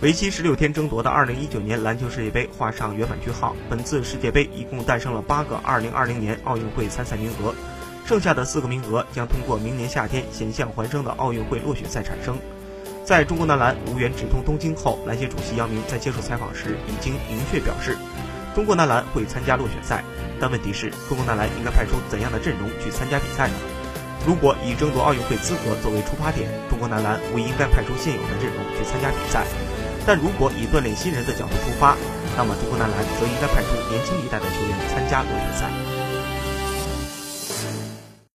为期十六天争夺的二零一九年篮球世界杯画上圆满句号。本次世界杯一共诞生了八个二零二零年奥运会参赛名额，剩下的四个名额将通过明年夏天险象环生的奥运会落选赛产生。在中国男篮无缘直通东京后，篮协主席姚明在接受采访时已经明确表示，中国男篮会参加落选赛。但问题是，中国男篮应该派出怎样的阵容去参加比赛呢？如果以争夺奥运会资格作为出发点，中国男篮不应该派出现有的阵容去参加比赛。但如果以锻炼新人的角度出发，那么中国男篮则应该派出年轻一代的球员参加落选赛。